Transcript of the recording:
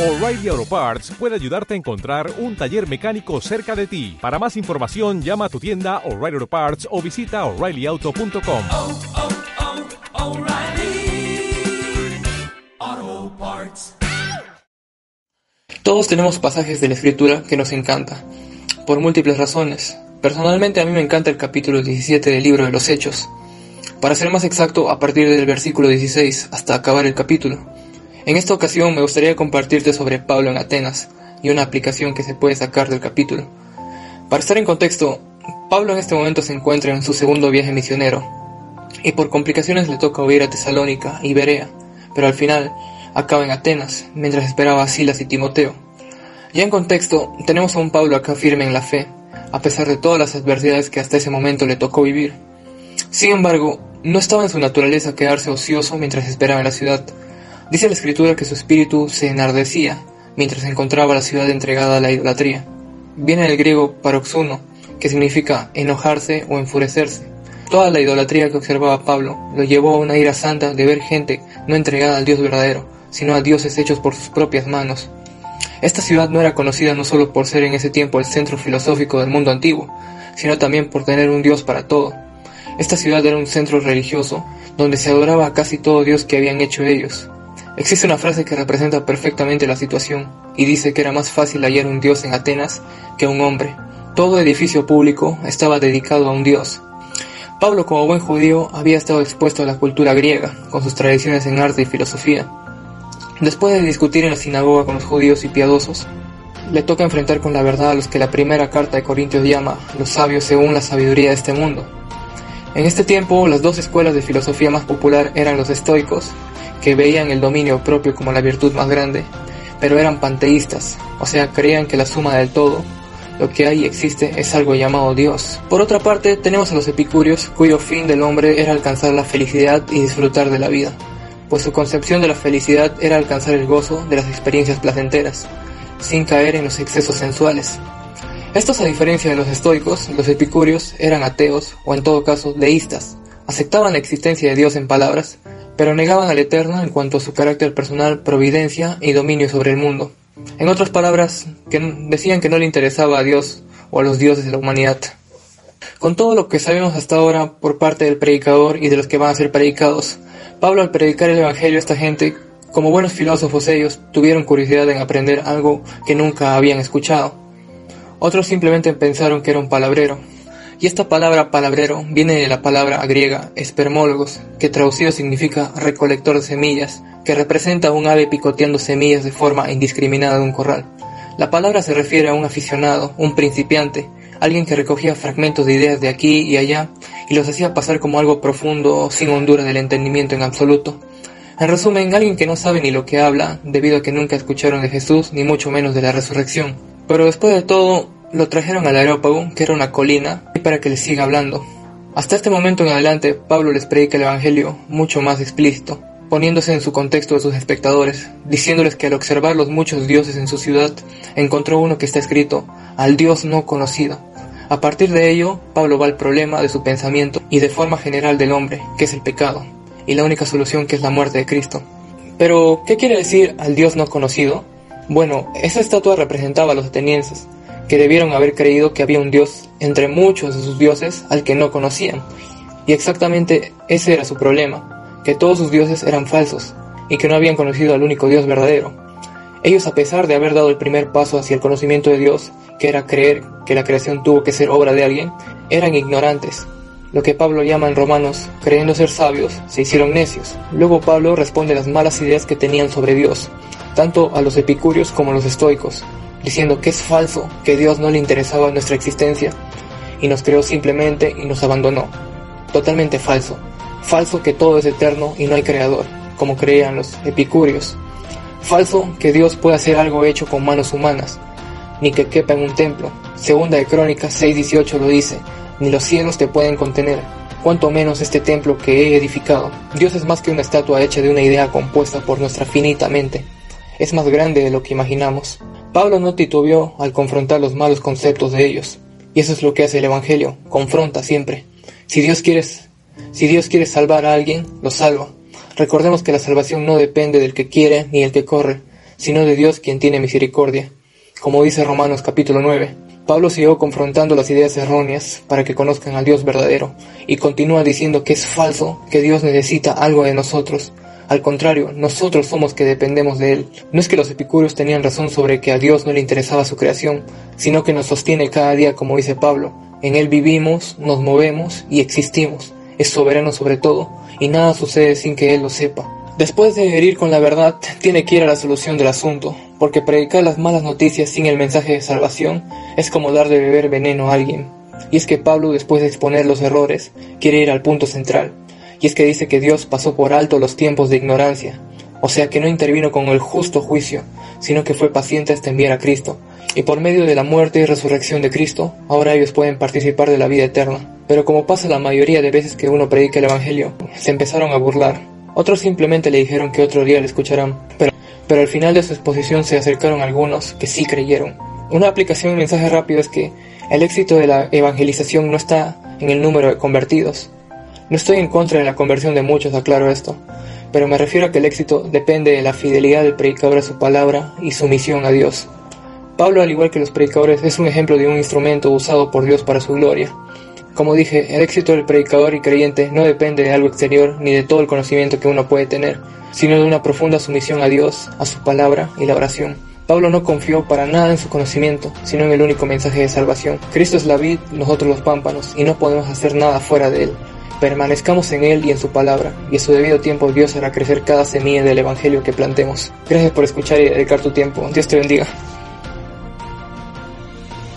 O'Reilly Auto Parts puede ayudarte a encontrar un taller mecánico cerca de ti. Para más información, llama a tu tienda O'Reilly Auto Parts o visita oreillyauto.com. oh, oh, Parts. Todos tenemos pasajes de la escritura que nos encanta, por múltiples razones. Personalmente a mí me encanta el capítulo 17 del libro de los Hechos. Para ser más exacto, a partir del versículo 16 hasta acabar el capítulo. En esta ocasión me gustaría compartirte sobre Pablo en Atenas y una aplicación que se puede sacar del capítulo. Para estar en contexto, Pablo en este momento se encuentra en su segundo viaje misionero y por complicaciones le toca huir a Tesalónica y Berea, pero al final acaba en Atenas mientras esperaba a Silas y Timoteo. Ya en contexto, tenemos a un Pablo acá firme en la fe, a pesar de todas las adversidades que hasta ese momento le tocó vivir. Sin embargo, no estaba en su naturaleza quedarse ocioso mientras esperaba en la ciudad, Dice la escritura que su espíritu se enardecía mientras encontraba la ciudad entregada a la idolatría. Viene del griego paroxuno, que significa enojarse o enfurecerse. Toda la idolatría que observaba Pablo lo llevó a una ira santa de ver gente no entregada al Dios verdadero, sino a dioses hechos por sus propias manos. Esta ciudad no era conocida no solo por ser en ese tiempo el centro filosófico del mundo antiguo, sino también por tener un Dios para todo. Esta ciudad era un centro religioso donde se adoraba a casi todo Dios que habían hecho ellos. Existe una frase que representa perfectamente la situación y dice que era más fácil hallar un dios en Atenas que un hombre. Todo edificio público estaba dedicado a un dios. Pablo, como buen judío, había estado expuesto a la cultura griega, con sus tradiciones en arte y filosofía. Después de discutir en la sinagoga con los judíos y piadosos, le toca enfrentar con la verdad a los que la primera carta de Corintios llama los sabios según la sabiduría de este mundo. En este tiempo, las dos escuelas de filosofía más popular eran los estoicos, que veían el dominio propio como la virtud más grande, pero eran panteístas, o sea, creían que la suma del todo, lo que hay y existe, es algo llamado Dios. Por otra parte, tenemos a los epicúreos, cuyo fin del hombre era alcanzar la felicidad y disfrutar de la vida, pues su concepción de la felicidad era alcanzar el gozo de las experiencias placenteras, sin caer en los excesos sensuales. Estos, a diferencia de los estoicos, los epicúreos eran ateos, o en todo caso, deístas, aceptaban la existencia de Dios en palabras, pero negaban al Eterno en cuanto a su carácter personal, providencia y dominio sobre el mundo. En otras palabras, decían que no le interesaba a Dios o a los dioses de la humanidad. Con todo lo que sabemos hasta ahora por parte del predicador y de los que van a ser predicados, Pablo al predicar el Evangelio a esta gente, como buenos filósofos ellos, tuvieron curiosidad en aprender algo que nunca habían escuchado. Otros simplemente pensaron que era un palabrero, y esta palabra palabrero viene de la palabra griega espermólogos, que traducido significa recolector de semillas, que representa a un ave picoteando semillas de forma indiscriminada de un corral. La palabra se refiere a un aficionado, un principiante, alguien que recogía fragmentos de ideas de aquí y allá y los hacía pasar como algo profundo, sin hondura del entendimiento en absoluto. En resumen, alguien que no sabe ni lo que habla, debido a que nunca escucharon de Jesús, ni mucho menos de la resurrección. Pero después de todo, lo trajeron al aerópago, que era una colina, para que les siga hablando. Hasta este momento en adelante, Pablo les predica el Evangelio mucho más explícito, poniéndose en su contexto de sus espectadores, diciéndoles que al observar los muchos dioses en su ciudad, encontró uno que está escrito, al Dios no conocido. A partir de ello, Pablo va al problema de su pensamiento y de forma general del hombre, que es el pecado, y la única solución que es la muerte de Cristo. Pero, ¿qué quiere decir al Dios no conocido? Bueno, esa estatua representaba a los atenienses, que debieron haber creído que había un Dios entre muchos de sus dioses al que no conocían. Y exactamente ese era su problema, que todos sus dioses eran falsos y que no habían conocido al único Dios verdadero. Ellos, a pesar de haber dado el primer paso hacia el conocimiento de Dios, que era creer que la creación tuvo que ser obra de alguien, eran ignorantes. Lo que Pablo llama en Romanos, creyendo ser sabios, se hicieron necios. Luego Pablo responde las malas ideas que tenían sobre Dios, tanto a los epicúreos como a los estoicos, diciendo que es falso, que Dios no le interesaba nuestra existencia y nos creó simplemente y nos abandonó. Totalmente falso. Falso que todo es eterno y no hay creador, como creían los epicúreos. Falso que Dios puede hacer algo hecho con manos humanas, ni que quepa en un templo. Segunda de Crónicas 6:18 lo dice, ni los cielos te pueden contener, cuanto menos este templo que he edificado. Dios es más que una estatua hecha de una idea compuesta por nuestra finita mente. Es más grande de lo que imaginamos. Pablo no titubeó al confrontar los malos conceptos de ellos. Y eso es lo que hace el Evangelio, confronta siempre. Si Dios quiere, si Dios quiere salvar a alguien, lo salva. Recordemos que la salvación no depende del que quiere ni el que corre, sino de Dios quien tiene misericordia. Como dice Romanos capítulo 9, Pablo siguió confrontando las ideas erróneas para que conozcan al Dios verdadero y continúa diciendo que es falso, que Dios necesita algo de nosotros. Al contrario, nosotros somos que dependemos de Él. No es que los epicúreos tenían razón sobre que a Dios no le interesaba su creación, sino que nos sostiene cada día, como dice Pablo. En Él vivimos, nos movemos y existimos. Es soberano sobre todo, y nada sucede sin que Él lo sepa. Después de herir con la verdad, tiene que ir a la solución del asunto, porque predicar las malas noticias sin el mensaje de salvación es como dar de beber veneno a alguien. Y es que Pablo, después de exponer los errores, quiere ir al punto central, y es que dice que Dios pasó por alto los tiempos de ignorancia, o sea que no intervino con el justo juicio, sino que fue paciente hasta enviar a Cristo, y por medio de la muerte y resurrección de Cristo, ahora ellos pueden participar de la vida eterna. Pero como pasa la mayoría de veces que uno predica el Evangelio, se empezaron a burlar, otros simplemente le dijeron que otro día le escucharán, pero, pero al final de su exposición se acercaron algunos que sí creyeron. Una aplicación de mensaje rápido es que el éxito de la evangelización no está en el número de convertidos. No estoy en contra de la conversión de muchos, aclaro esto, pero me refiero a que el éxito depende de la fidelidad del predicador a su palabra y su misión a Dios. Pablo, al igual que los predicadores, es un ejemplo de un instrumento usado por Dios para su gloria. Como dije, el éxito del predicador y creyente no depende de algo exterior ni de todo el conocimiento que uno puede tener, sino de una profunda sumisión a Dios, a su palabra y la oración. Pablo no confió para nada en su conocimiento, sino en el único mensaje de salvación. Cristo es la vid, nosotros los pámpanos, y no podemos hacer nada fuera de él. Permanezcamos en Él y en su palabra, y a su debido tiempo Dios hará crecer cada semilla del Evangelio que plantemos. Gracias por escuchar y dedicar tu tiempo. Dios te bendiga.